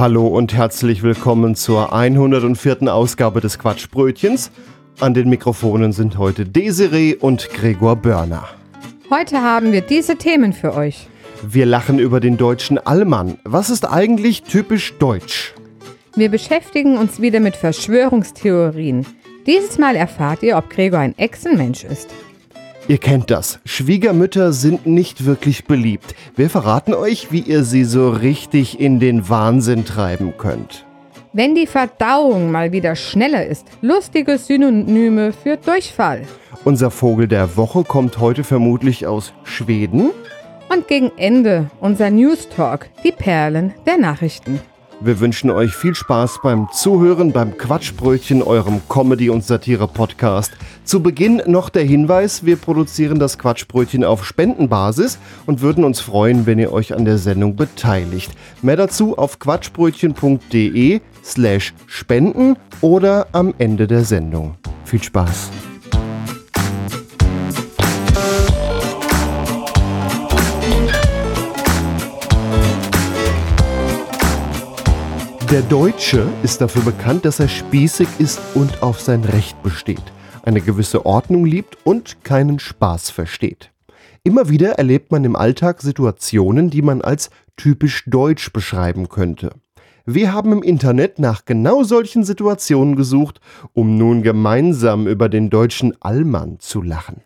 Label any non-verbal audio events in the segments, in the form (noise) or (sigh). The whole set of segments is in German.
Hallo und herzlich willkommen zur 104. Ausgabe des Quatschbrötchens. An den Mikrofonen sind heute Desiree und Gregor Börner. Heute haben wir diese Themen für euch. Wir lachen über den deutschen Allmann. Was ist eigentlich typisch deutsch? Wir beschäftigen uns wieder mit Verschwörungstheorien. Dieses Mal erfahrt ihr, ob Gregor ein Echsenmensch ist. Ihr kennt das. Schwiegermütter sind nicht wirklich beliebt. Wir verraten euch, wie ihr sie so richtig in den Wahnsinn treiben könnt. Wenn die Verdauung mal wieder schneller ist, lustige Synonyme für Durchfall. Unser Vogel der Woche kommt heute vermutlich aus Schweden. Und gegen Ende unser News Talk, die Perlen der Nachrichten. Wir wünschen euch viel Spaß beim Zuhören beim Quatschbrötchen, eurem Comedy- und Satire-Podcast. Zu Beginn noch der Hinweis, wir produzieren das Quatschbrötchen auf Spendenbasis und würden uns freuen, wenn ihr euch an der Sendung beteiligt. Mehr dazu auf quatschbrötchen.de slash spenden oder am Ende der Sendung. Viel Spaß! Der Deutsche ist dafür bekannt, dass er spießig ist und auf sein Recht besteht, eine gewisse Ordnung liebt und keinen Spaß versteht. Immer wieder erlebt man im Alltag Situationen, die man als typisch deutsch beschreiben könnte. Wir haben im Internet nach genau solchen Situationen gesucht, um nun gemeinsam über den deutschen Allmann zu lachen.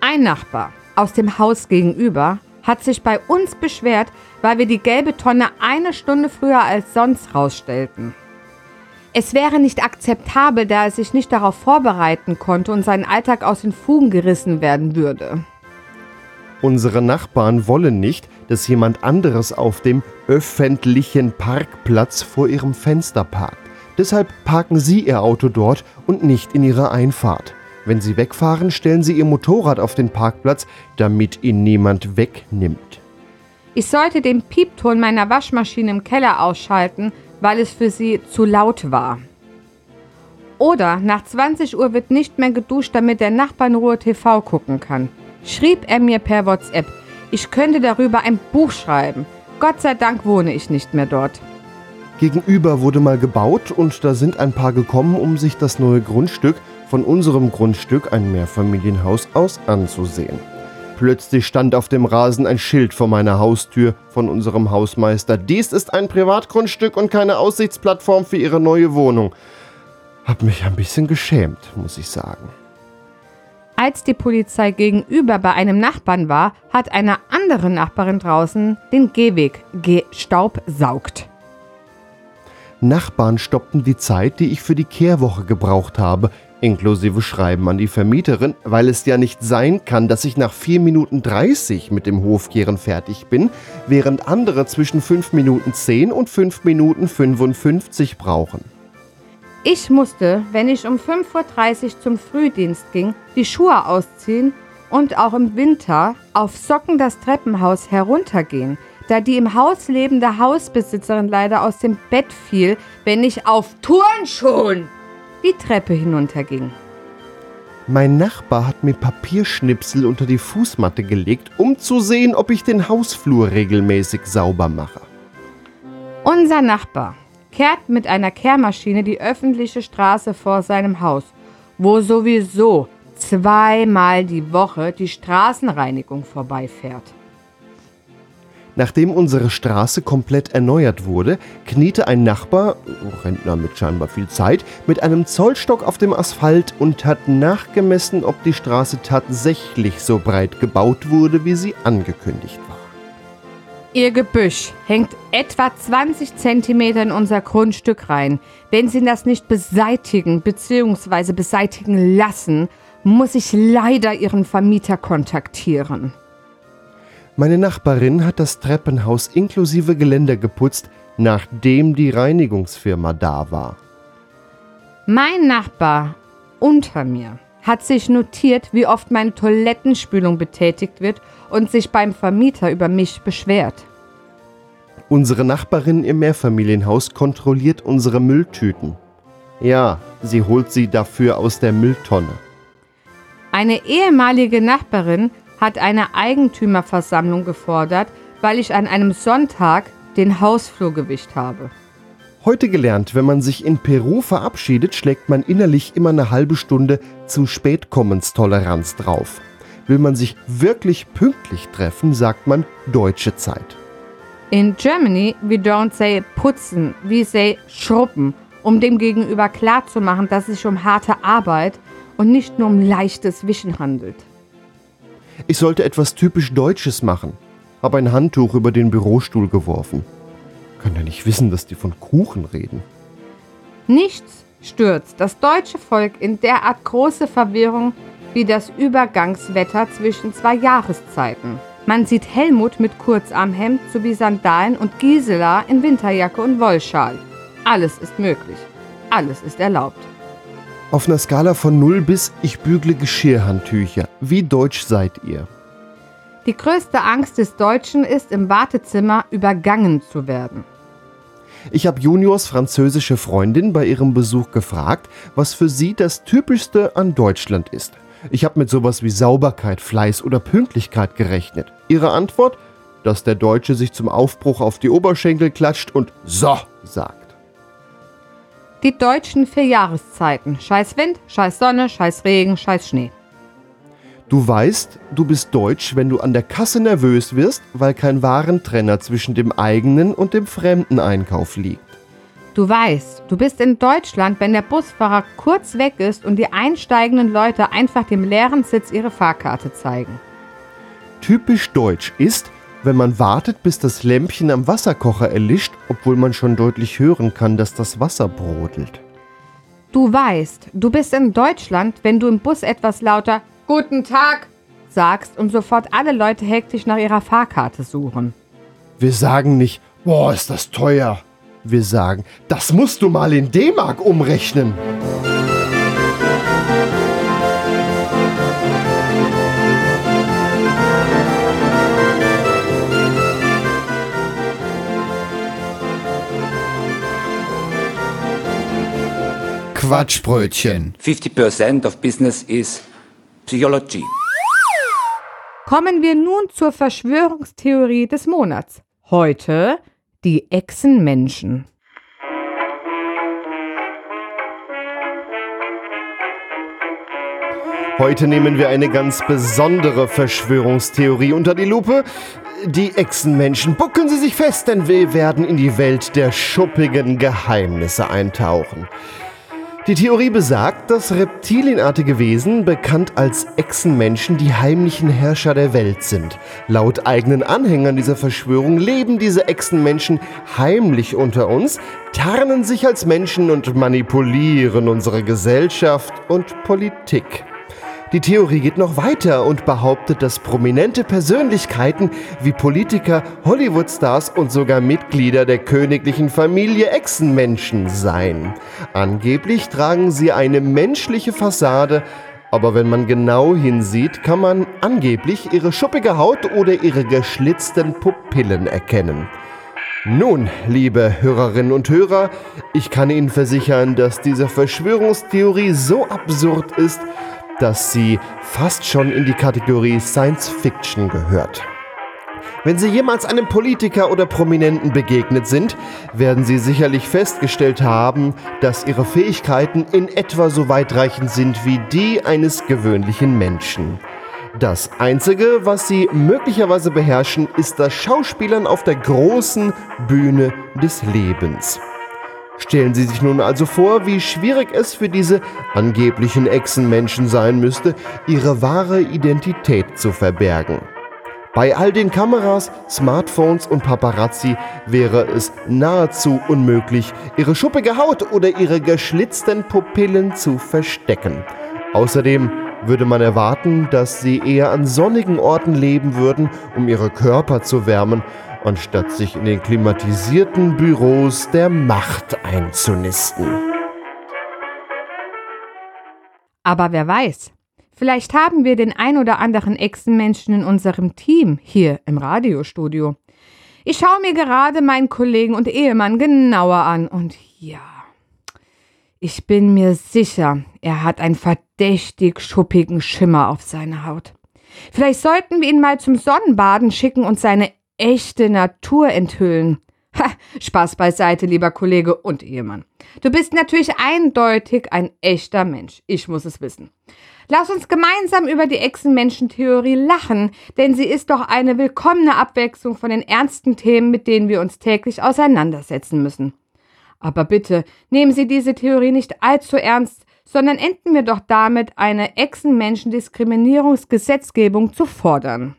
Ein Nachbar aus dem Haus gegenüber hat sich bei uns beschwert, weil wir die gelbe Tonne eine Stunde früher als sonst rausstellten. Es wäre nicht akzeptabel, da er sich nicht darauf vorbereiten konnte und sein Alltag aus den Fugen gerissen werden würde. Unsere Nachbarn wollen nicht, dass jemand anderes auf dem öffentlichen Parkplatz vor ihrem Fenster parkt. Deshalb parken sie ihr Auto dort und nicht in ihrer Einfahrt. Wenn sie wegfahren, stellen sie ihr Motorrad auf den Parkplatz, damit ihn niemand wegnimmt. Ich sollte den Piepton meiner Waschmaschine im Keller ausschalten, weil es für sie zu laut war. Oder nach 20 Uhr wird nicht mehr geduscht, damit der Nachbar in Ruhe TV gucken kann. Schrieb er mir per WhatsApp, ich könnte darüber ein Buch schreiben. Gott sei Dank wohne ich nicht mehr dort. Gegenüber wurde mal gebaut und da sind ein paar gekommen, um sich das neue Grundstück von unserem Grundstück, ein Mehrfamilienhaus, aus anzusehen. Plötzlich stand auf dem Rasen ein Schild vor meiner Haustür von unserem Hausmeister. Dies ist ein Privatgrundstück und keine Aussichtsplattform für Ihre neue Wohnung. Hab mich ein bisschen geschämt, muss ich sagen. Als die Polizei gegenüber bei einem Nachbarn war, hat eine andere Nachbarin draußen den Gehweg gestaubsaugt. Nachbarn stoppten die Zeit, die ich für die Kehrwoche gebraucht habe, inklusive Schreiben an die Vermieterin, weil es ja nicht sein kann, dass ich nach 4 Minuten 30 mit dem Hofkehren fertig bin, während andere zwischen 5 Minuten 10 und 5 Minuten 55 brauchen. Ich musste, wenn ich um 5.30 Uhr zum Frühdienst ging, die Schuhe ausziehen und auch im Winter auf Socken das Treppenhaus heruntergehen, da die im Haus lebende Hausbesitzerin leider aus dem Bett fiel, wenn ich auf Turnschuhen die Treppe hinunterging. Mein Nachbar hat mir Papierschnipsel unter die Fußmatte gelegt, um zu sehen, ob ich den Hausflur regelmäßig sauber mache. Unser Nachbar kehrt mit einer Kehrmaschine die öffentliche Straße vor seinem Haus, wo sowieso zweimal die Woche die Straßenreinigung vorbeifährt. Nachdem unsere Straße komplett erneuert wurde, kniete ein Nachbar, Rentner mit scheinbar viel Zeit, mit einem Zollstock auf dem Asphalt und hat nachgemessen, ob die Straße tatsächlich so breit gebaut wurde, wie sie angekündigt war. Ihr Gebüsch hängt etwa 20 Zentimeter in unser Grundstück rein. Wenn Sie das nicht beseitigen bzw. beseitigen lassen, muss ich leider Ihren Vermieter kontaktieren. Meine Nachbarin hat das Treppenhaus inklusive Geländer geputzt, nachdem die Reinigungsfirma da war. Mein Nachbar unter mir hat sich notiert, wie oft meine Toilettenspülung betätigt wird und sich beim Vermieter über mich beschwert. Unsere Nachbarin im Mehrfamilienhaus kontrolliert unsere Mülltüten. Ja, sie holt sie dafür aus der Mülltonne. Eine ehemalige Nachbarin hat eine Eigentümerversammlung gefordert, weil ich an einem Sonntag den Hausflur gewischt habe. Heute gelernt, wenn man sich in Peru verabschiedet, schlägt man innerlich immer eine halbe Stunde zu Spätkommenstoleranz drauf. Will man sich wirklich pünktlich treffen, sagt man deutsche Zeit. In Germany we don't say putzen, we say schruppen, um dem Gegenüber klarzumachen, dass es sich um harte Arbeit und nicht nur um leichtes Wischen handelt. Ich sollte etwas typisch Deutsches machen. Hab ein Handtuch über den Bürostuhl geworfen. Kann ja nicht wissen, dass die von Kuchen reden. Nichts stürzt das deutsche Volk in derart große Verwirrung wie das Übergangswetter zwischen zwei Jahreszeiten. Man sieht Helmut mit Kurzarmhemd sowie Sandalen und Gisela in Winterjacke und Wollschal. Alles ist möglich. Alles ist erlaubt. Auf einer Skala von 0 bis ich bügle Geschirrhandtücher. Wie deutsch seid ihr? Die größte Angst des Deutschen ist, im Wartezimmer übergangen zu werden. Ich habe Juniors französische Freundin bei ihrem Besuch gefragt, was für sie das Typischste an Deutschland ist. Ich habe mit sowas wie Sauberkeit, Fleiß oder Pünktlichkeit gerechnet. Ihre Antwort? Dass der Deutsche sich zum Aufbruch auf die Oberschenkel klatscht und so sagt. Die deutschen vier Jahreszeiten. Scheiß Wind, scheiß Sonne, scheiß Regen, scheiß Schnee. Du weißt, du bist deutsch, wenn du an der Kasse nervös wirst, weil kein Warentrenner zwischen dem eigenen und dem fremden Einkauf liegt. Du weißt, du bist in Deutschland, wenn der Busfahrer kurz weg ist und die einsteigenden Leute einfach dem leeren Sitz ihre Fahrkarte zeigen. Typisch deutsch ist, wenn man wartet, bis das Lämpchen am Wasserkocher erlischt, obwohl man schon deutlich hören kann, dass das Wasser brodelt. Du weißt, du bist in Deutschland, wenn du im Bus etwas lauter Guten Tag sagst und sofort alle Leute hektisch nach ihrer Fahrkarte suchen. Wir sagen nicht, boah, ist das teuer. Wir sagen, das musst du mal in D-Mark umrechnen. Quatschbrötchen. 50% of business is psychology. Kommen wir nun zur Verschwörungstheorie des Monats. Heute die Echsenmenschen. Heute nehmen wir eine ganz besondere Verschwörungstheorie unter die Lupe. Die Echsenmenschen. Bucken Sie sich fest, denn wir werden in die Welt der schuppigen Geheimnisse eintauchen. Die Theorie besagt, dass reptilienartige Wesen, bekannt als Echsenmenschen, die heimlichen Herrscher der Welt sind. Laut eigenen Anhängern dieser Verschwörung leben diese Echsenmenschen heimlich unter uns, tarnen sich als Menschen und manipulieren unsere Gesellschaft und Politik. Die Theorie geht noch weiter und behauptet, dass prominente Persönlichkeiten wie Politiker, Hollywoodstars und sogar Mitglieder der königlichen Familie Echsenmenschen seien. Angeblich tragen sie eine menschliche Fassade, aber wenn man genau hinsieht, kann man angeblich ihre schuppige Haut oder ihre geschlitzten Pupillen erkennen. Nun, liebe Hörerinnen und Hörer, ich kann Ihnen versichern, dass diese Verschwörungstheorie so absurd ist, dass sie fast schon in die Kategorie Science Fiction gehört. Wenn Sie jemals einem Politiker oder Prominenten begegnet sind, werden Sie sicherlich festgestellt haben, dass Ihre Fähigkeiten in etwa so weitreichend sind wie die eines gewöhnlichen Menschen. Das Einzige, was Sie möglicherweise beherrschen, ist das Schauspielern auf der großen Bühne des Lebens. Stellen Sie sich nun also vor, wie schwierig es für diese angeblichen Echsenmenschen sein müsste, ihre wahre Identität zu verbergen. Bei all den Kameras, Smartphones und Paparazzi wäre es nahezu unmöglich, ihre schuppige Haut oder ihre geschlitzten Pupillen zu verstecken. Außerdem würde man erwarten, dass sie eher an sonnigen Orten leben würden, um ihre Körper zu wärmen, anstatt sich in den klimatisierten Büros der Macht einzunisten. Aber wer weiß, vielleicht haben wir den ein oder anderen Echsenmenschen in unserem Team hier im Radiostudio. Ich schaue mir gerade meinen Kollegen und Ehemann genauer an und ja, ich bin mir sicher, er hat einen verdächtig schuppigen Schimmer auf seiner Haut. Vielleicht sollten wir ihn mal zum Sonnenbaden schicken und seine echte Natur enthüllen. (laughs) Ha, Spaß beiseite, lieber Kollege und Ehemann. Du bist natürlich eindeutig ein echter Mensch. Ich muss es wissen. Lass uns gemeinsam über die Echsenmenschentheorie lachen, denn sie ist doch eine willkommene Abwechslung von den ernsten Themen, mit denen wir uns täglich auseinandersetzen müssen. Aber bitte, nehmen Sie diese Theorie nicht allzu ernst, sondern enden wir doch damit, eine Echsenmenschendiskriminierungsgesetzgebung zu fordern.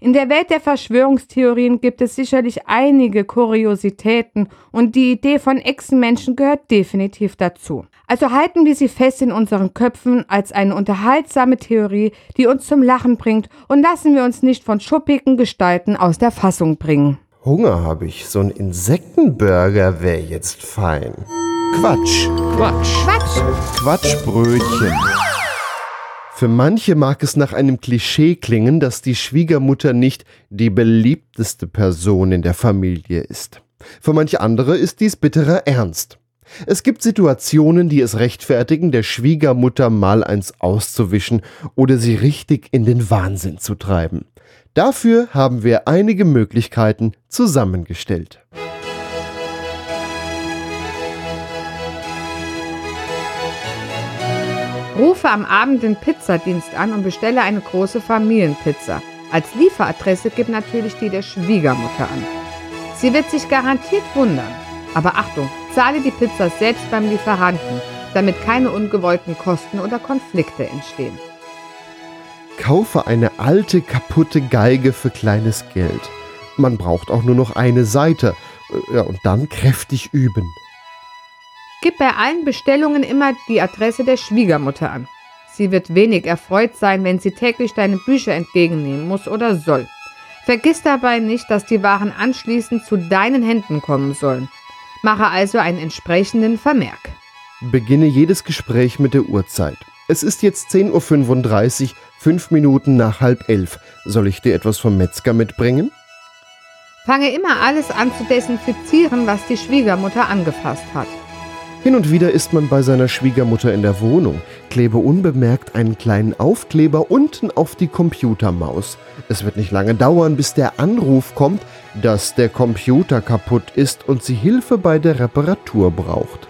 In der Welt der Verschwörungstheorien gibt es sicherlich einige Kuriositäten und die Idee von Echsenmenschen gehört definitiv dazu. Also halten wir sie fest in unseren Köpfen als eine unterhaltsame Theorie, die uns zum Lachen bringt und lassen wir uns nicht von schuppigen Gestalten aus der Fassung bringen. Hunger habe ich, so ein Insektenburger wäre jetzt fein. Quatsch. Quatsch. Quatsch! Quatschbrötchen. Für manche mag es nach einem Klischee klingen, dass die Schwiegermutter nicht die beliebteste Person in der Familie ist. Für manche andere ist dies bitterer Ernst. Es gibt Situationen, die es rechtfertigen, der Schwiegermutter mal eins auszuwischen oder sie richtig in den Wahnsinn zu treiben. Dafür haben wir einige Möglichkeiten zusammengestellt. Rufe am Abend den Pizzadienst an und bestelle eine große Familienpizza. Als Lieferadresse gib natürlich die der Schwiegermutter an. Sie wird sich garantiert wundern. Aber Achtung, zahle die Pizza selbst beim Lieferanten, damit keine ungewollten Kosten oder Konflikte entstehen. Kaufe eine alte, kaputte Geige für kleines Geld. Man braucht auch nur noch eine Seite. Äh, Ja, und dann kräftig üben. Gib bei allen Bestellungen immer die Adresse der Schwiegermutter an. Sie wird wenig erfreut sein, wenn sie täglich deine Bücher entgegennehmen muss oder soll. Vergiss dabei nicht, dass die Waren anschließend zu deinen Händen kommen sollen. Mache also einen entsprechenden Vermerk. Beginne jedes Gespräch mit der Uhrzeit. Es ist jetzt 10.35 Uhr, fünf Minuten nach halb elf. Soll ich dir etwas vom Metzger mitbringen? Fange immer alles an zu desinfizieren, was die Schwiegermutter angefasst hat. Hin und wieder ist man bei seiner Schwiegermutter in der Wohnung, klebe unbemerkt einen kleinen Aufkleber unten auf die Computermaus. Es wird nicht lange dauern, bis der Anruf kommt, dass der Computer kaputt ist und sie Hilfe bei der Reparatur braucht.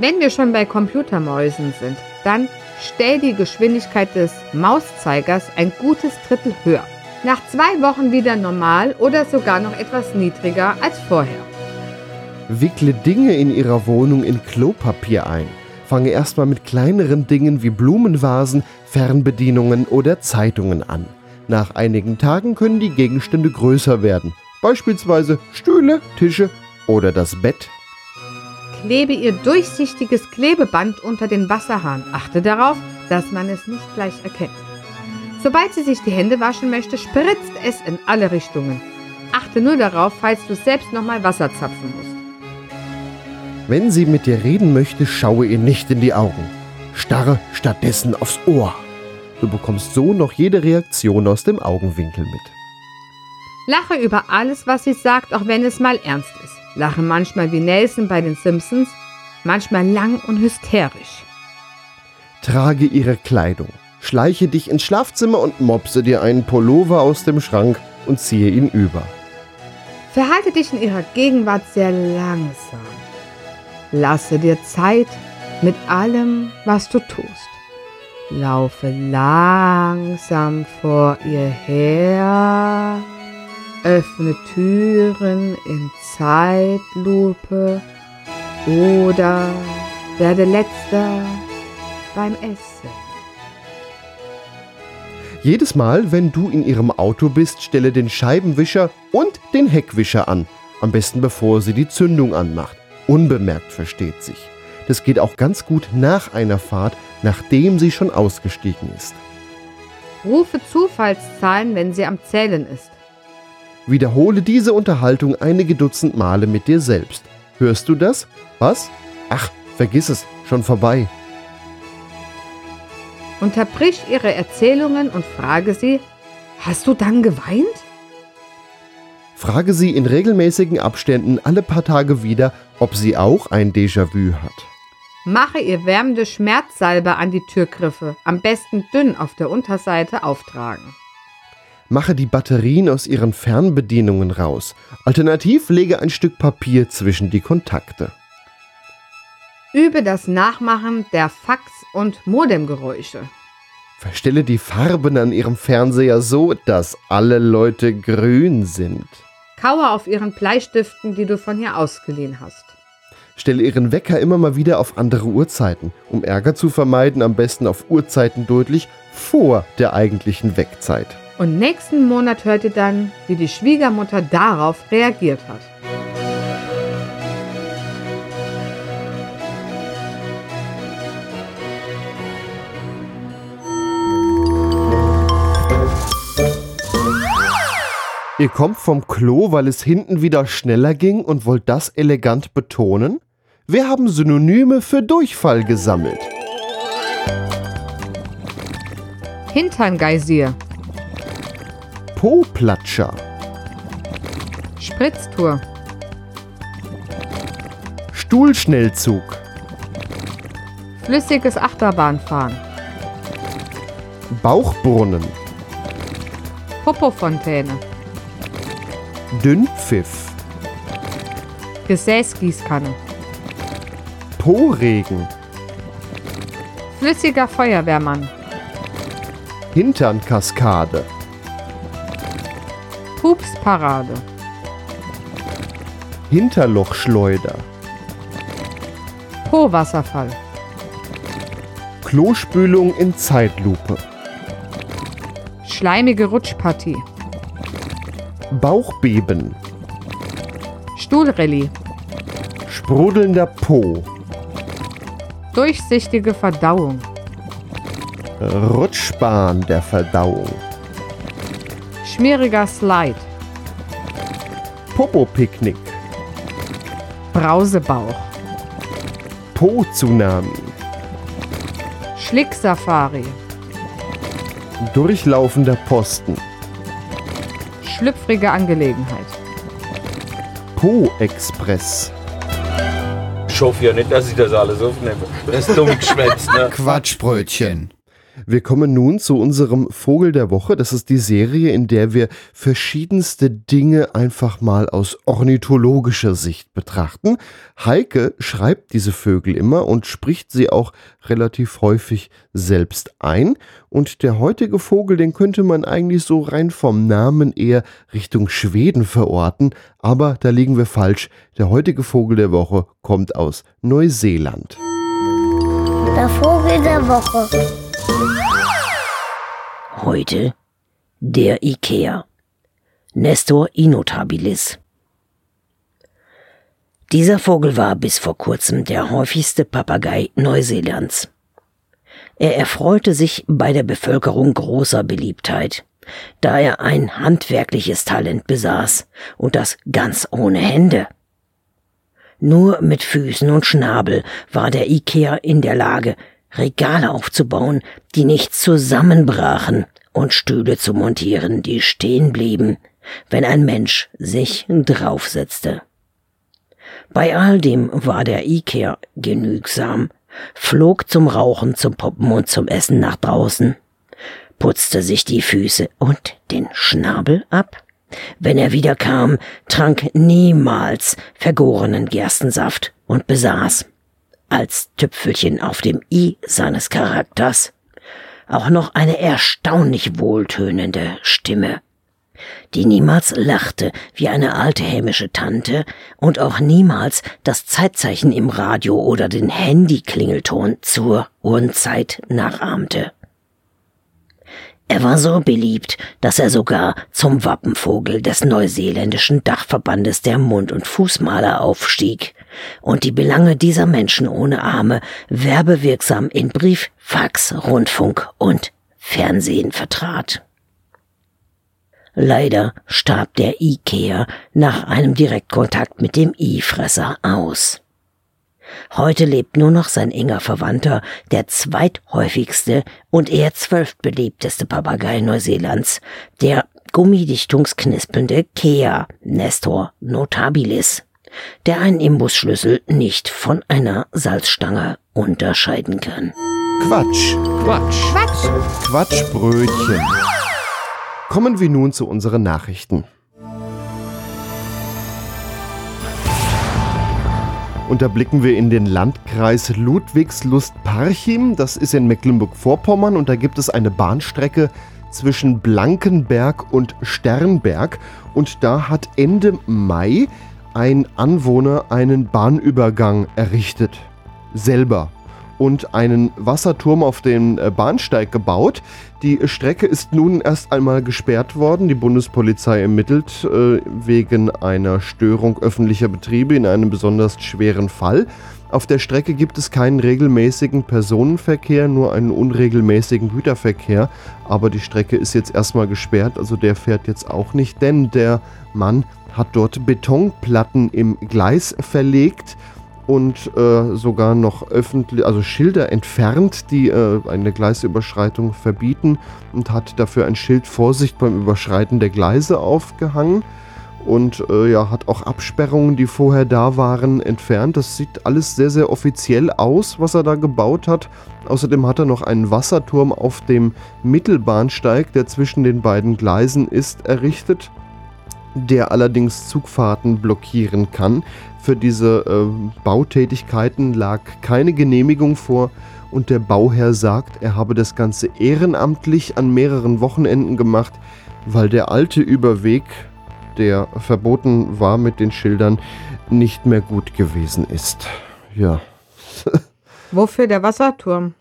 Wenn wir schon bei Computermäusen sind, dann stell die Geschwindigkeit des Mauszeigers ein gutes Drittel höher. Nach zwei Wochen wieder normal oder sogar noch etwas niedriger als vorher. Wickle Dinge in ihrer Wohnung in Klopapier ein. Fange erstmal mit kleineren Dingen wie Blumenvasen, Fernbedienungen oder Zeitungen an. Nach einigen Tagen können die Gegenstände größer werden, beispielsweise Stühle, Tische oder das Bett. Klebe ihr durchsichtiges Klebeband unter den Wasserhahn. Achte darauf, dass man es nicht gleich erkennt. Sobald sie sich die Hände waschen möchte, spritzt es in alle Richtungen. Achte nur darauf, falls du selbst nochmal Wasser zapfen musst. Wenn sie mit dir reden möchte, schaue ihr nicht in die Augen. Starre stattdessen aufs Ohr. Du bekommst so noch jede Reaktion aus dem Augenwinkel mit. Lache über alles, was sie sagt, auch wenn es mal ernst ist. Lache manchmal wie Nelson bei den Simpsons, manchmal lang und hysterisch. Trage ihre Kleidung. Schleiche dich ins Schlafzimmer und mopse dir einen Pullover aus dem Schrank und ziehe ihn über. Verhalte dich in ihrer Gegenwart sehr langsam. Lasse dir Zeit mit allem, was du tust. Laufe langsam vor ihr her. Öffne Türen in Zeitlupe oder werde letzter beim Essen. Jedes Mal, wenn du in ihrem Auto bist, stelle den Scheibenwischer und den Heckwischer an. Am besten bevor sie die Zündung anmacht. Unbemerkt versteht sich. Das geht auch ganz gut nach einer Fahrt, nachdem sie schon ausgestiegen ist. Rufe Zufallszahlen, wenn sie am Zählen ist. Wiederhole diese Unterhaltung einige Dutzend Male mit dir selbst. Hörst du das? Was? Ach, vergiss es, schon vorbei. Unterbrich ihre Erzählungen und frage sie, hast du dann geweint? Frage sie in regelmäßigen Abständen alle paar Tage wieder, ob sie auch ein Déjà-vu hat. Mache ihr wärmende Schmerzsalbe an die Türgriffe, am besten dünn auf der Unterseite auftragen. Mache die Batterien aus ihren Fernbedienungen raus. Alternativ lege ein Stück Papier zwischen die Kontakte. Übe das Nachmachen der Fax- und Modemgeräusche. Verstelle die Farben an ihrem Fernseher so, dass alle Leute grün sind. Kaue auf ihren Bleistiften, die du von ihr ausgeliehen hast. Stelle ihren Wecker immer mal wieder auf andere Uhrzeiten. Um Ärger zu vermeiden, am besten auf Uhrzeiten deutlich vor der eigentlichen Weckzeit. Und nächsten Monat hört ihr dann, wie die Schwiegermutter darauf reagiert hat. Ihr kommt vom Klo, weil es hinten wieder schneller ging und wollt das elegant betonen? Wir haben Synonyme für Durchfall gesammelt. Hinterngeysir, Po-Platscher, Spritztour, Stuhlschnellzug, flüssiges Achterbahnfahren, Bauchbrunnen, Popofontäne, Dünnpfiff, Gesäßgießkanne, Po-Regen, flüssiger Feuerwehrmann, Hinternkaskade, Pupsparade, Hinterlochschleuder, Po-Wasserfall, Klospülung in Zeitlupe, schleimige Rutschpartie, Bauchbeben, Stuhlrallye, sprudelnder Po, durchsichtige Verdauung, Rutschbahn der Verdauung, schmieriger Slide, Popo-Picknick, Brausebauch, Po-Tsunami, Schlicksafari, durchlaufender Posten, schlüpfrige Angelegenheit, Po-Express, Ich hoffe ja nicht, dass ich das alles aufnehme. Das ist dumm geschwätzt, ne? Quatschbrötchen. Wir kommen nun zu unserem Vogel der Woche. Das ist die Serie, in der wir verschiedenste Dinge einfach mal aus ornithologischer Sicht betrachten. Heike schreibt diese Vögel immer und spricht sie auch relativ häufig selbst ein. Und der heutige Vogel, den könnte man eigentlich so rein vom Namen eher Richtung Schweden verorten. Aber da liegen wir falsch. Der heutige Vogel der Woche kommt aus Neuseeland. Der Vogel der Woche. Heute der Ikea. Nestor inotabilis. Dieser Vogel war bis vor kurzem der häufigste Papagei Neuseelands. Er erfreute sich bei der Bevölkerung großer Beliebtheit, da er ein handwerkliches Talent besaß und das ganz ohne Hände. Nur mit Füßen und Schnabel war der Ikea in der Lage, Regale aufzubauen, die nicht zusammenbrachen, und Stühle zu montieren, die stehen blieben, wenn ein Mensch sich draufsetzte. Bei all dem war der Ikea genügsam, flog zum Rauchen, zum Poppen und zum Essen nach draußen, putzte sich die Füße und den Schnabel ab. Wenn er wiederkam, trank niemals vergorenen Gerstensaft und besaß, als Tüpfelchen auf dem I seines Charakters, auch noch eine erstaunlich wohltönende Stimme, die niemals lachte wie eine alte hämische Tante und auch niemals das Zeitzeichen im Radio oder den Handyklingelton zur Uhrenzeit nachahmte. Er war so beliebt, dass er sogar zum Wappenvogel des neuseeländischen Dachverbandes der Mund- und Fußmaler aufstieg und die Belange dieser Menschen ohne Arme werbewirksam in Brief, Fax, Rundfunk und Fernsehen vertrat. Leider starb der Ikea nach einem Direktkontakt mit dem I-Fresser aus. Heute lebt nur noch sein enger Verwandter, der zweithäufigste und eher zwölftbeliebteste Papagei Neuseelands, der gummidichtungsknispelnde Kea Nestor notabilis, der einen Imbusschlüssel nicht von einer Salzstange unterscheiden kann. Quatsch. Quatsch. Quatsch. Quatschbrötchen. Kommen wir nun zu unseren Nachrichten. Und da blicken wir in den Landkreis Ludwigslust-Parchim. Das ist in Mecklenburg-Vorpommern und da gibt es eine Bahnstrecke zwischen Blankenberg und Sternberg. Und da hat Ende Mai ein Anwohner einen Bahnübergang errichtet. Selber. Und einen Wasserturm auf den äh, Bahnsteig gebaut. Die Strecke ist nun erst einmal gesperrt worden. Die Bundespolizei ermittelt äh, wegen einer Störung öffentlicher Betriebe in einem besonders schweren Fall. Auf der Strecke gibt es keinen regelmäßigen Personenverkehr, nur einen unregelmäßigen Güterverkehr. Aber die Strecke ist jetzt erstmal gesperrt, also der fährt jetzt auch nicht, denn der Mann hat dort Betonplatten im Gleis verlegt und äh, sogar noch öffentlich, also Schilder entfernt, die äh, eine Gleisüberschreitung verbieten und hat dafür ein Schild Vorsicht beim Überschreiten der Gleise aufgehangen und äh, ja, hat auch Absperrungen, die vorher da waren, entfernt. Das sieht alles sehr, sehr offiziell aus, was er da gebaut hat. Außerdem hat er noch einen Wasserturm auf dem Mittelbahnsteig, der zwischen den beiden Gleisen ist, errichtet, der allerdings Zugfahrten blockieren kann. Für diese äh, Bautätigkeiten lag keine Genehmigung vor und der Bauherr sagt, er habe das Ganze ehrenamtlich an mehreren Wochenenden gemacht, weil der alte Überweg, der verboten war mit den Schildern, nicht mehr gut gewesen ist. Ja. (laughs) Wofür der Wasserturm?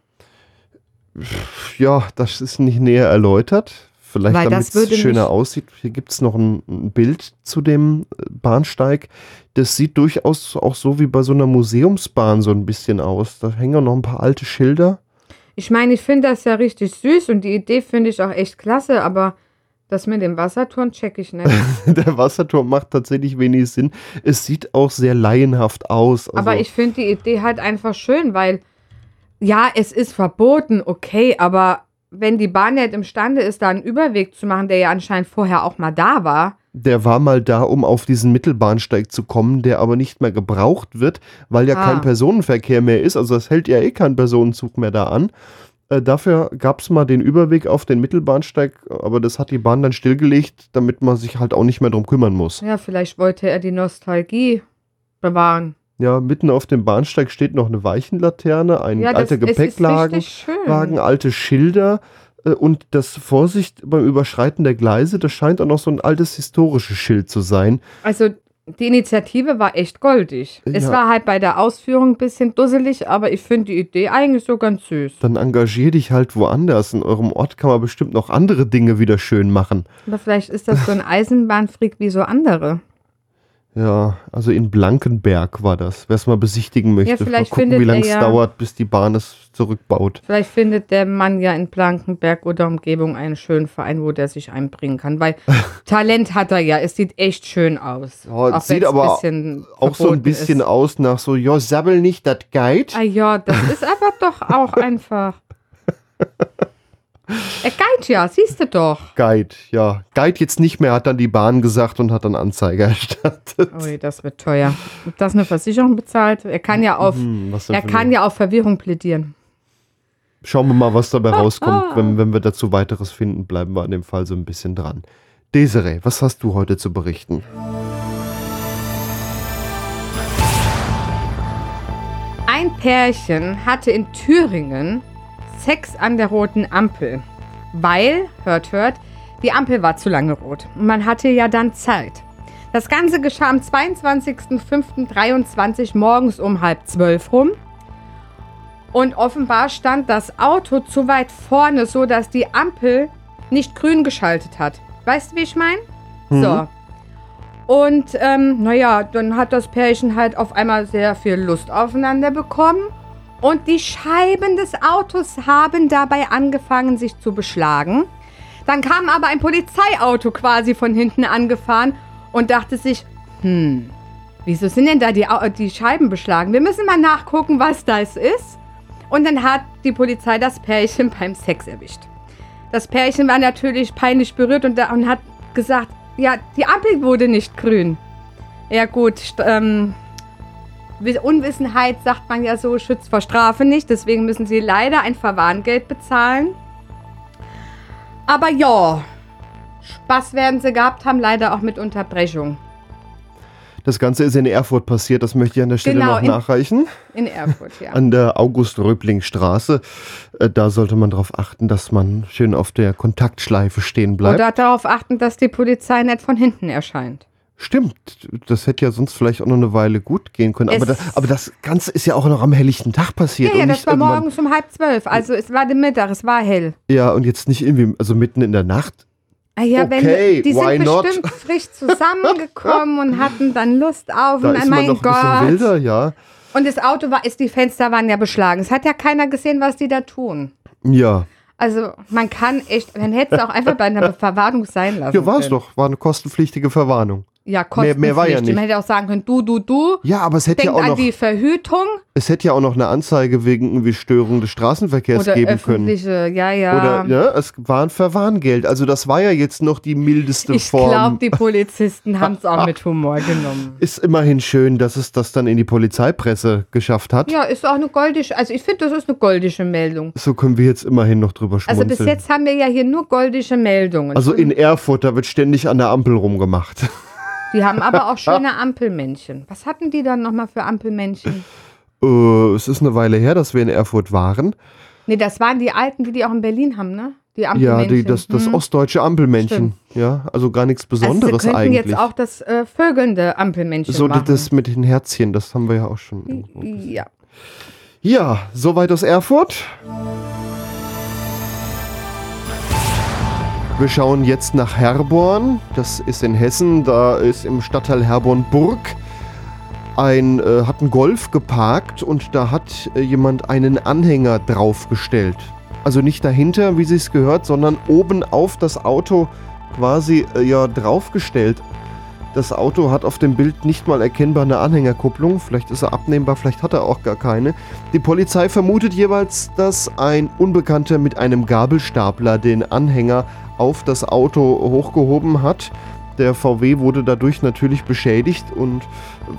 Ja, das ist nicht näher erläutert. Vielleicht Weil damit es schöner aussieht. Hier gibt es noch ein, ein Bild zu dem äh, Bahnsteig. Das sieht durchaus auch so wie bei so einer Museumsbahn so ein bisschen aus. Da hängen auch noch ein paar alte Schilder. Ich meine, ich finde das ja richtig süß und die Idee finde ich auch echt klasse, aber das mit dem Wasserturm check ich nicht. (laughs) Der Wasserturm macht tatsächlich wenig Sinn. Es sieht auch sehr laienhaft aus. Also, aber ich finde die Idee halt einfach schön, weil ja, es ist verboten, okay, aber wenn die Bahn nicht imstande ist, da einen Überweg zu machen, der ja anscheinend vorher auch mal da war, der war mal da, um auf diesen Mittelbahnsteig zu kommen, der aber nicht mehr gebraucht wird, weil ja Ah. kein Personenverkehr mehr ist. Also es hält ja eh kein Personenzug mehr da an. Äh, dafür gab es mal den Überweg auf den Mittelbahnsteig, aber das hat die Bahn dann stillgelegt, damit man sich halt auch nicht mehr drum kümmern muss. ja, vielleicht wollte er die Nostalgie bewahren. Ja, mitten auf dem Bahnsteig steht noch eine Weichenlaterne, ein Ja, alter es Gepäcklagen. Wagen, alte Schilder äh, und das Vorsicht beim Überschreiten der Gleise, das scheint auch noch so ein altes historisches Schild zu sein. Also die Initiative war echt goldig. Es Ja. war halt bei der Ausführung ein bisschen dusselig, aber ich finde die Idee eigentlich so ganz süß. Dann engagier dich halt woanders. In eurem Ort kann man bestimmt noch andere Dinge wieder schön machen. Oder vielleicht ist das so ein Eisenbahnfreak wie so andere. Ja, also in Blankenberg war das. Wer es mal besichtigen möchte, Ja, vielleicht mal gucken, wie lange es ja- dauert, bis die Bahn es zurückbaut. Vielleicht findet der Mann ja in Blankenberg oder Umgebung einen schönen Verein, wo der sich einbringen kann. Weil (laughs) Talent hat er ja. Es sieht echt schön aus. Ja, es sieht aber Auch so ein bisschen ist. aus nach so, ja, sabbel nicht, das Guide. Ah ja, das ist aber doch auch einfach. (laughs) Er geit ja, siehst du doch. Guide, ja. Guide jetzt nicht mehr, hat dann die Bahn gesagt und hat dann Anzeige (laughs) erstattet. Ui, das wird teuer. Ob das eine Versicherung bezahlt? Er kann ja auf, Hm, er kann ja auf Verwirrung plädieren. Schauen wir mal, was Ah, dabei rauskommt. Wenn, wenn wir dazu weiteres finden, bleiben wir an dem Fall so ein bisschen dran. Desiree, was hast du heute zu berichten? Ein Pärchen hatte in Thüringen Sex an der roten Ampel, weil, hört, hört, die Ampel war zu lange rot. Und man hatte ja dann Zeit. Das Ganze geschah am 22.05.23 morgens um halb zwölf rum. Und offenbar stand das Auto zu weit vorne, so dass die Ampel nicht grün geschaltet hat. Weißt du, wie ich meine? So. Und ähm, naja, dann hat das Pärchen halt auf einmal sehr viel Lust aufeinander bekommen. Und die Scheiben des Autos haben dabei angefangen, sich zu beschlagen. Dann kam aber ein Polizeiauto quasi von hinten angefahren und dachte sich, hm, wieso sind denn da die, die Scheiben beschlagen? Wir müssen mal nachgucken, was das ist. Und dann hat die Polizei das Pärchen (laughs) beim Sex erwischt. Das Pärchen war natürlich peinlich berührt und, und hat gesagt, ja, die Ampel wurde nicht grün. Ja gut, ähm, Unwissenheit, sagt man ja so, schützt vor Strafe nicht. Deswegen müssen sie leider ein Verwarngeld bezahlen. Aber ja, Spaß werden sie gehabt haben, leider auch mit Unterbrechung. Das Ganze ist in Erfurt passiert, das möchte ich an der Stelle Genau, noch in- nachreichen. In Erfurt, ja. (laughs) An der August-Röbling-Straße. Äh, Da sollte man darauf achten, dass man schön auf der Kontaktschleife stehen bleibt. Oder darauf achten, dass die Polizei nicht von hinten erscheint. Stimmt, das hätte ja sonst vielleicht auch noch eine Weile gut gehen können. Aber, da, aber das Ganze ist ja auch noch am helllichten Tag passiert. Ja, ja, das war morgens um halb zwölf. Also es war der Mittag, es war hell. Ja, und jetzt nicht irgendwie, also mitten in der Nacht. Ah ja, Okay, wenn, die sind not? bestimmt frisch zusammengekommen und hatten dann Lust auf. Da und ist man mein noch ein bisschen Gott. wilder, ja. Und das Auto war, ist, die Fenster waren ja beschlagen. Es hat ja keiner gesehen, was die da tun. Ja, Also man kann echt, man hätte es auch einfach bei einer Verwarnung sein lassen. ja war es doch. War eine kostenpflichtige Verwarnung. Ja, Mehr- mehr war ja nicht. Man hätte auch sagen können, du, du, du. Ja, aber es hätte ja auch an noch, die Verhütung es hätte ja auch noch eine Anzeige wegen irgendwie Störung des Straßenverkehrs oder geben können. öffentliche, ja, ja. Oder ja, es war ein Verwarngeld. Also das war ja jetzt noch die mildeste ich Form. glaube, die Polizisten (laughs) haben es auch mit Humor genommen. Ist immerhin schön, dass es das dann in die Polizeipresse geschafft hat. Ja, ist auch eine goldische, also ich finde, das ist eine goldische Meldung. So können wir jetzt immerhin noch drüber Also schmunzeln. bis jetzt haben wir ja hier nur goldische Meldungen. Also in Erfurt, da wird ständig an der Ampel rumgemacht. (laughs) Die haben aber auch (laughs) schöne Ampelmännchen. Was hatten die dann nochmal für Ampelmännchen? äh, es ist eine Weile her, dass wir in Erfurt waren. Nee, das waren die alten, die die auch in Berlin haben, ne? Die Ja, Ampelmännchen. die, das, das Hm. ostdeutsche Ampelmännchen. Ja, also gar nichts also Besonderes sie könnten eigentlich. jetzt auch das äh, vögelnde Ampelmännchen so machen. das mit den Herzchen, das haben wir ja auch schon. ja. Ja, soweit aus Erfurt. Wir schauen jetzt nach Herborn. Das ist in Hessen. Da ist im Stadtteil Herborn-Burg ein, äh, hat ein Golf geparkt und da hat äh, jemand einen Anhänger draufgestellt. Also nicht dahinter, wie sie es gehört, sondern oben auf das Auto quasi äh, ja draufgestellt. Das Auto hat auf dem Bild nicht mal erkennbar eine Anhängerkupplung. Vielleicht ist er abnehmbar, vielleicht hat er auch gar keine. Die Polizei vermutet jeweils, dass ein Unbekannter mit einem Gabelstapler den Anhänger auf das Auto hochgehoben hat. Der VW wurde dadurch natürlich beschädigt. Und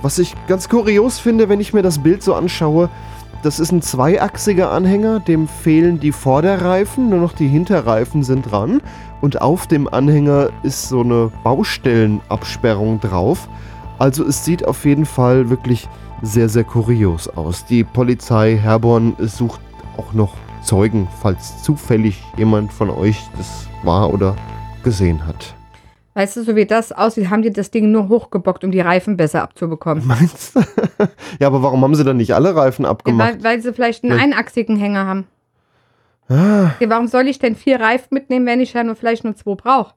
was ich ganz kurios finde, wenn ich mir das Bild so anschaue, das ist ein zweiachsiger Anhänger, dem fehlen die Vorderreifen, nur noch die Hinterreifen sind dran. Und auf dem Anhänger ist so eine Baustellenabsperrung drauf. Also es sieht auf jeden Fall wirklich sehr, sehr kurios aus. Die Polizei Herborn sucht auch noch Zeugen, falls zufällig jemand von euch das war oder gesehen hat. Weißt du, so wie das aussieht, haben die das Ding nur hochgebockt, um die Reifen besser abzubekommen. Meinst du? (laughs) ja, aber warum haben sie dann nicht alle Reifen Ja, abgemacht? weil, weil sie vielleicht einen Vielleicht- einachsigen Hänger haben. Ah, Ja, warum soll ich denn vier Reifen mitnehmen, wenn ich ja nur vielleicht nur zwei brauche?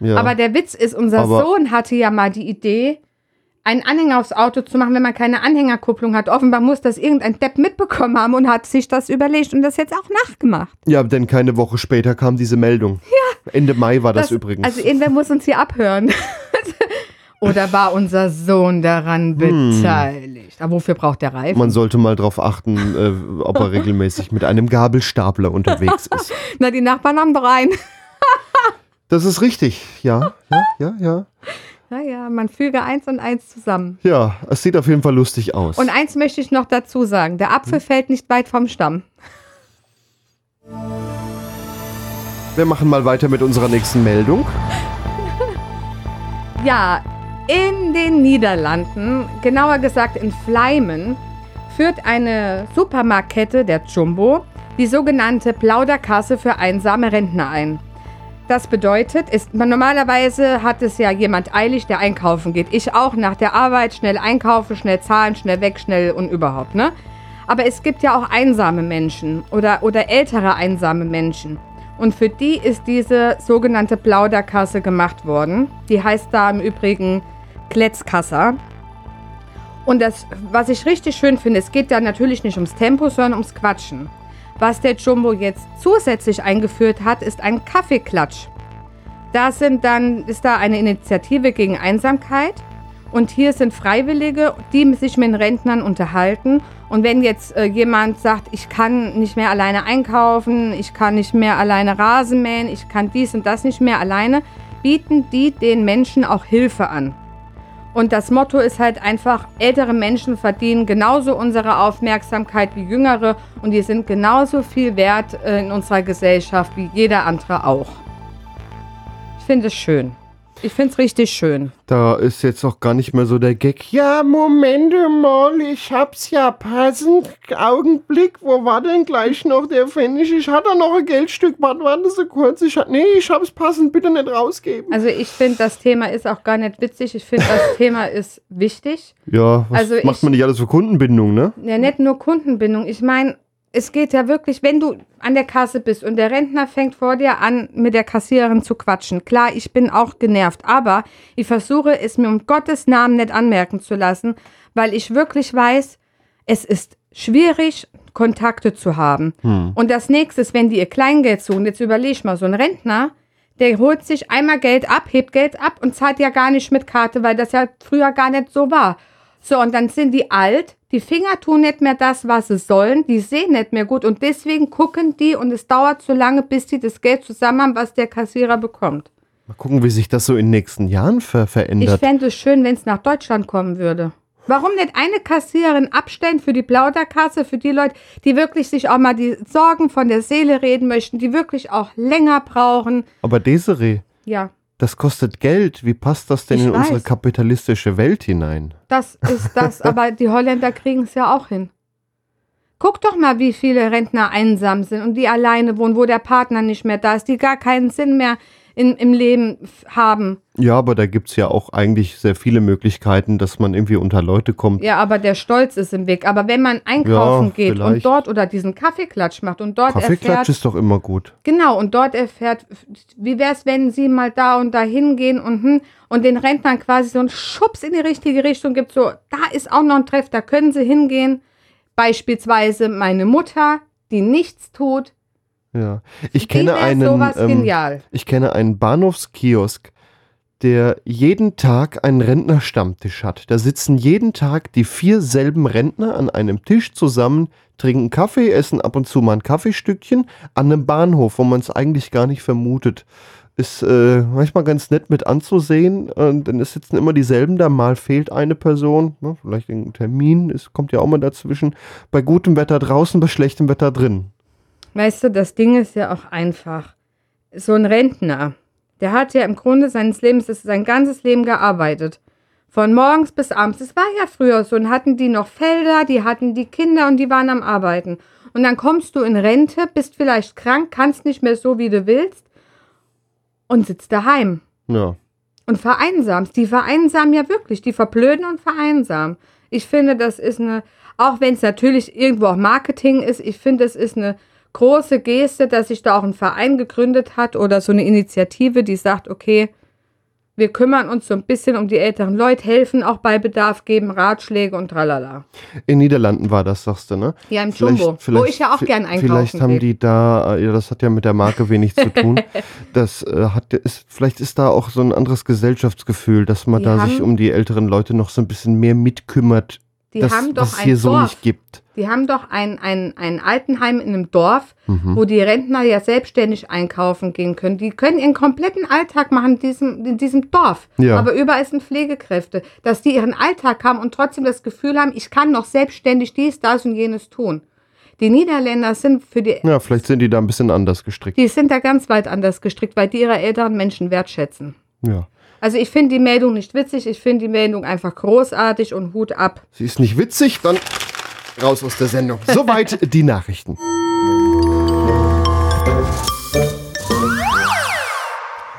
ja. Aber der Witz ist, unser Aber- Sohn hatte ja mal die Idee, einen Anhänger aufs Auto zu machen, wenn man keine Anhängerkupplung hat. Offenbar muss das irgendein Depp mitbekommen haben und hat sich das überlegt und das jetzt auch nachgemacht. ja, denn keine Woche später kam diese Meldung. Ja. Ende Mai war das, übrigens. Also irgendwer muss uns hier abhören. (laughs) Oder war unser Sohn daran Hm. beteiligt? Aber wofür braucht der Reifen? Man sollte mal darauf achten, äh, ob er regelmäßig mit einem Gabelstapler unterwegs ist. (laughs) Na, die Nachbarn haben doch einen. (laughs) Das ist richtig, ja, ja, ja, ja. Naja, man füge eins und eins zusammen. Ja, es sieht auf jeden Fall lustig aus. Und eins möchte ich noch dazu sagen. Der Apfel fällt nicht weit vom Stamm. (laughs) Wir machen mal weiter mit unserer nächsten Meldung. (laughs) Ja, in den Niederlanden, genauer gesagt in Fleimen, führt eine Supermarktkette, der Jumbo, die sogenannte Plauderkasse für einsame Rentner ein. Das bedeutet, ist, man, normalerweise hat es ja jemand eilig, der einkaufen geht. Ich auch nach der Arbeit schnell einkaufen, schnell zahlen, schnell weg, schnell und überhaupt, ne? Aber es gibt ja auch einsame Menschen oder, oder ältere einsame Menschen. Und für die ist diese sogenannte Plauderkasse gemacht worden. Die heißt da im Übrigen Kletzkasser. Und das, was ich richtig schön finde, es geht da natürlich nicht ums Tempo, sondern ums Quatschen. Was der Jumbo jetzt zusätzlich eingeführt hat, ist ein Kaffeeklatsch. Da sind dann, ist da eine Initiative gegen Einsamkeit. Und hier sind Freiwillige, die sich mit den Rentnern unterhalten. Und wenn jetzt äh, jemand sagt, ich kann nicht mehr alleine einkaufen, ich kann nicht mehr alleine Rasen mähen, ich kann dies und das nicht mehr alleine, bieten die den Menschen auch Hilfe an. Und das Motto ist halt einfach, ältere Menschen verdienen genauso unsere Aufmerksamkeit wie jüngere und die sind genauso viel wert äh, in unserer Gesellschaft wie jeder andere auch. Ich finde es schön. Ich finde es richtig schön. Da ist jetzt auch gar nicht mehr so der Gag. Ja, Moment mal, ich hab's ja passend. Augenblick, wo war denn gleich noch der Pfennig? Ich hatte noch ein Geldstück. Warte, warte so kurz. Ich, nee, ich hab's passend. Bitte nicht rausgeben. Also ich finde, das Thema ist auch gar nicht witzig. Ich finde, das (laughs) Thema ist wichtig. Ja, was Also macht ich- man nicht alles für Kundenbindung, ne? Ja, nicht nur Kundenbindung. Ich meine, es geht ja wirklich, wenn du an der Kasse bist und der Rentner fängt vor dir an, mit der Kassiererin zu quatschen. Klar, ich bin auch genervt, aber ich versuche es mir um Gottes Namen nicht anmerken zu lassen, weil ich wirklich weiß, es ist schwierig, Kontakte zu haben. Und das nächste ist, wenn die ihr Kleingeld suchen, jetzt überleg mal, so ein Rentner, der holt sich einmal Geld ab, hebt Geld ab und zahlt ja gar nicht mit Karte, weil das ja früher gar nicht so war. So, und dann sind die alt, die Finger tun nicht mehr das, was sie sollen, die sehen nicht mehr gut und deswegen gucken die und es dauert so lange, bis die das Geld zusammen haben, was der Kassierer bekommt. Mal gucken, wie sich das so in den nächsten Jahren ver Ich verändert. fände es schön, wenn es nach Deutschland kommen würde. Warum nicht eine Kassiererin abstellen für die Plauderkasse, für die Leute, die wirklich sich auch mal die Sorgen von der Seele reden möchten, die wirklich auch länger brauchen? Aber Desiree, Ja, das kostet Geld. Wie passt das denn Ich in unsere weiß. kapitalistische Welt hinein? das ist das, (laughs) aber die Holländer kriegen es ja auch hin. Guck doch mal, wie viele Rentner einsam sind und die alleine wohnen, wo der Partner nicht mehr da ist, die gar keinen Sinn mehr in, im Leben haben. Ja, aber da gibt's ja auch eigentlich sehr viele Möglichkeiten, dass man irgendwie unter Leute kommt. Ja, aber der Stolz ist im Weg. Aber wenn man einkaufen Ja, geht und vielleicht. dort oder diesen Kaffeeklatsch macht und dort Kaffeeklatsch erfährt, ist doch immer gut. genau, und dort erfährt, wie wär's, wenn sie mal da und da hingehen und, hm, und den Rentnern quasi so einen Schubs in die richtige Richtung gibt, so, da ist auch noch ein Treff, da können sie hingehen. Beispielsweise meine Mutter, die nichts tut. Ja. Ich kenne einen. ähm. Ich kenne einen Bahnhofskiosk, der jeden Tag einen Rentnerstammtisch hat. Da sitzen jeden Tag die vier selben Rentner an einem Tisch zusammen, trinken Kaffee, essen ab und zu mal ein Kaffeestückchen an einem Bahnhof, wo man es eigentlich gar nicht vermutet. Ist äh, manchmal ganz nett mit anzusehen, äh, denn es sitzen immer dieselben da. Mal fehlt eine Person, ne, vielleicht ein Termin, es kommt ja auch mal dazwischen. Bei gutem Wetter draußen, bei schlechtem Wetter drin. Weißt du, das Ding ist ja auch einfach. So ein Rentner, der hat ja im Grunde seines Lebens, das ist sein ganzes Leben gearbeitet. Von morgens bis abends. Das war ja früher so. Und hatten die noch Felder, die hatten die Kinder und die waren am Arbeiten. Und dann kommst du in Rente, bist vielleicht krank, kannst nicht mehr so, wie du willst und sitzt daheim Ja. und vereinsamst. Die vereinsamen ja wirklich, die verblöden und vereinsamen. Ich finde, das ist eine, auch wenn es natürlich irgendwo auch Marketing ist, ich finde, es ist eine große Geste, dass sich da auch ein Verein gegründet hat oder so eine Initiative, die sagt, okay, wir kümmern uns so ein bisschen um die älteren Leute, helfen auch bei Bedarf, geben Ratschläge und tralala. In Niederlanden war das, sagst du, ne? Ja, im Jumbo, wo ich ja auch gern einkaufen Vielleicht haben die da, äh, ja, das hat ja mit der Marke wenig zu tun. (laughs) Das äh, hat, ist, vielleicht ist da auch so ein anderes Gesellschaftsgefühl, dass man Die da sich um die älteren Leute noch so ein bisschen mehr mitkümmert, Die dass haben doch ein hier so Dorf. nicht gibt. Die haben doch ein, ein, ein Altenheim in einem Dorf, Mhm. wo die Rentner ja selbstständig einkaufen gehen können. Die können ihren kompletten Alltag machen in diesem, in diesem Dorf. Ja. Aber überall sind Pflegekräfte. Dass die ihren Alltag haben und trotzdem das Gefühl haben, ich kann noch selbstständig dies, das und jenes tun. Die Niederländer sind für die, Ja, vielleicht sind die da ein bisschen anders gestrickt. die sind da ganz weit anders gestrickt, weil die ihre älteren Menschen wertschätzen. Ja. Also ich finde die Meldung nicht witzig, ich finde die Meldung einfach großartig und Hut ab. Sie ist nicht witzig, dann raus aus der Sendung. (laughs) Soweit die Nachrichten.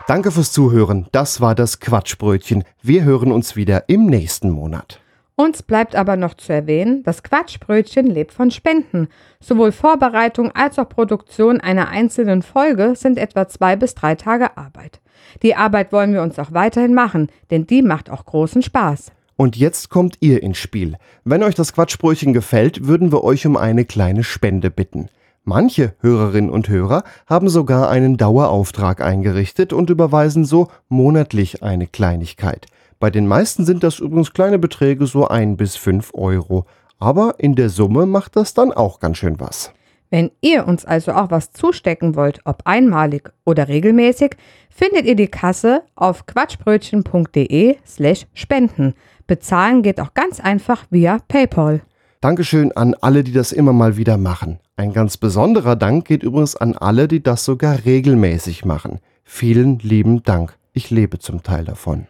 Danke fürs Zuhören. Das war das Quatschbrötchen. Wir hören uns wieder im nächsten Monat. Uns bleibt aber noch zu erwähnen, das Quatschbrötchen lebt von Spenden. Sowohl Vorbereitung als auch Produktion einer einzelnen Folge sind etwa zwei bis drei Tage Arbeit. Die Arbeit wollen wir uns auch weiterhin machen, denn die macht auch großen Spaß. Und jetzt kommt ihr ins Spiel. Wenn euch das Quatschbrötchen gefällt, würden wir euch um eine kleine Spende bitten. Manche Hörerinnen und Hörer haben sogar einen Dauerauftrag eingerichtet und überweisen so monatlich eine Kleinigkeit. Bei den meisten sind das übrigens kleine Beträge, so ein bis fünf Euro. Aber in der Summe macht das dann auch ganz schön was. Wenn ihr uns also auch was zustecken wollt, ob einmalig oder regelmäßig, findet ihr die Kasse auf quatschbrötchen.de slash spenden. Bezahlen geht auch ganz einfach via PayPal. Dankeschön an alle, die das immer mal wieder machen. Ein ganz besonderer Dank geht übrigens an alle, die das sogar regelmäßig machen. Vielen lieben Dank. Ich lebe zum Teil davon.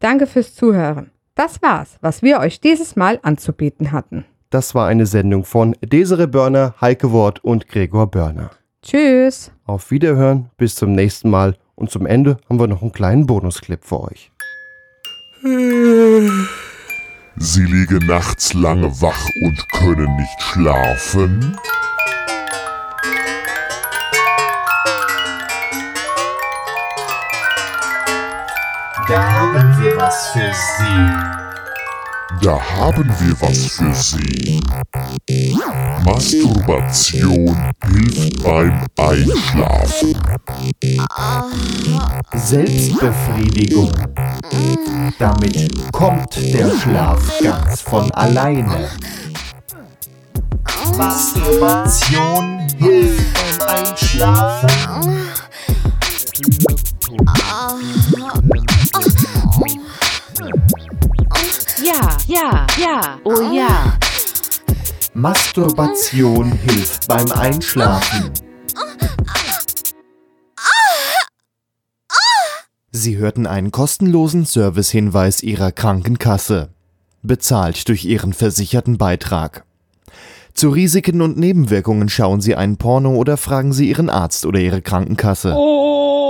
Danke fürs Zuhören. Das war's, was wir euch dieses Mal anzubieten hatten. Das war eine Sendung von Desire Börner, Heike Wort und Gregor Börner. Tschüss. Auf Wiederhören, bis zum nächsten Mal und zum Ende haben wir noch einen kleinen Bonusclip für euch. Sie liegen nachts lange wach und können nicht schlafen. Da haben wir was für Sie. Da haben wir was für Sie. Masturbation hilft beim Einschlafen. Selbstbefriedigung. Damit kommt der Schlaf ganz von alleine. Masturbation hilft beim Einschlafen. Ja, ja, ja, oh ja. Masturbation hilft beim Einschlafen. Sie hörten einen kostenlosen Servicehinweis Ihrer Krankenkasse. Bezahlt durch Ihren versicherten Beitrag. Zu Risiken und Nebenwirkungen schauen Sie ein Porno oder fragen Sie Ihren Arzt oder Ihre Krankenkasse. Unmöglich.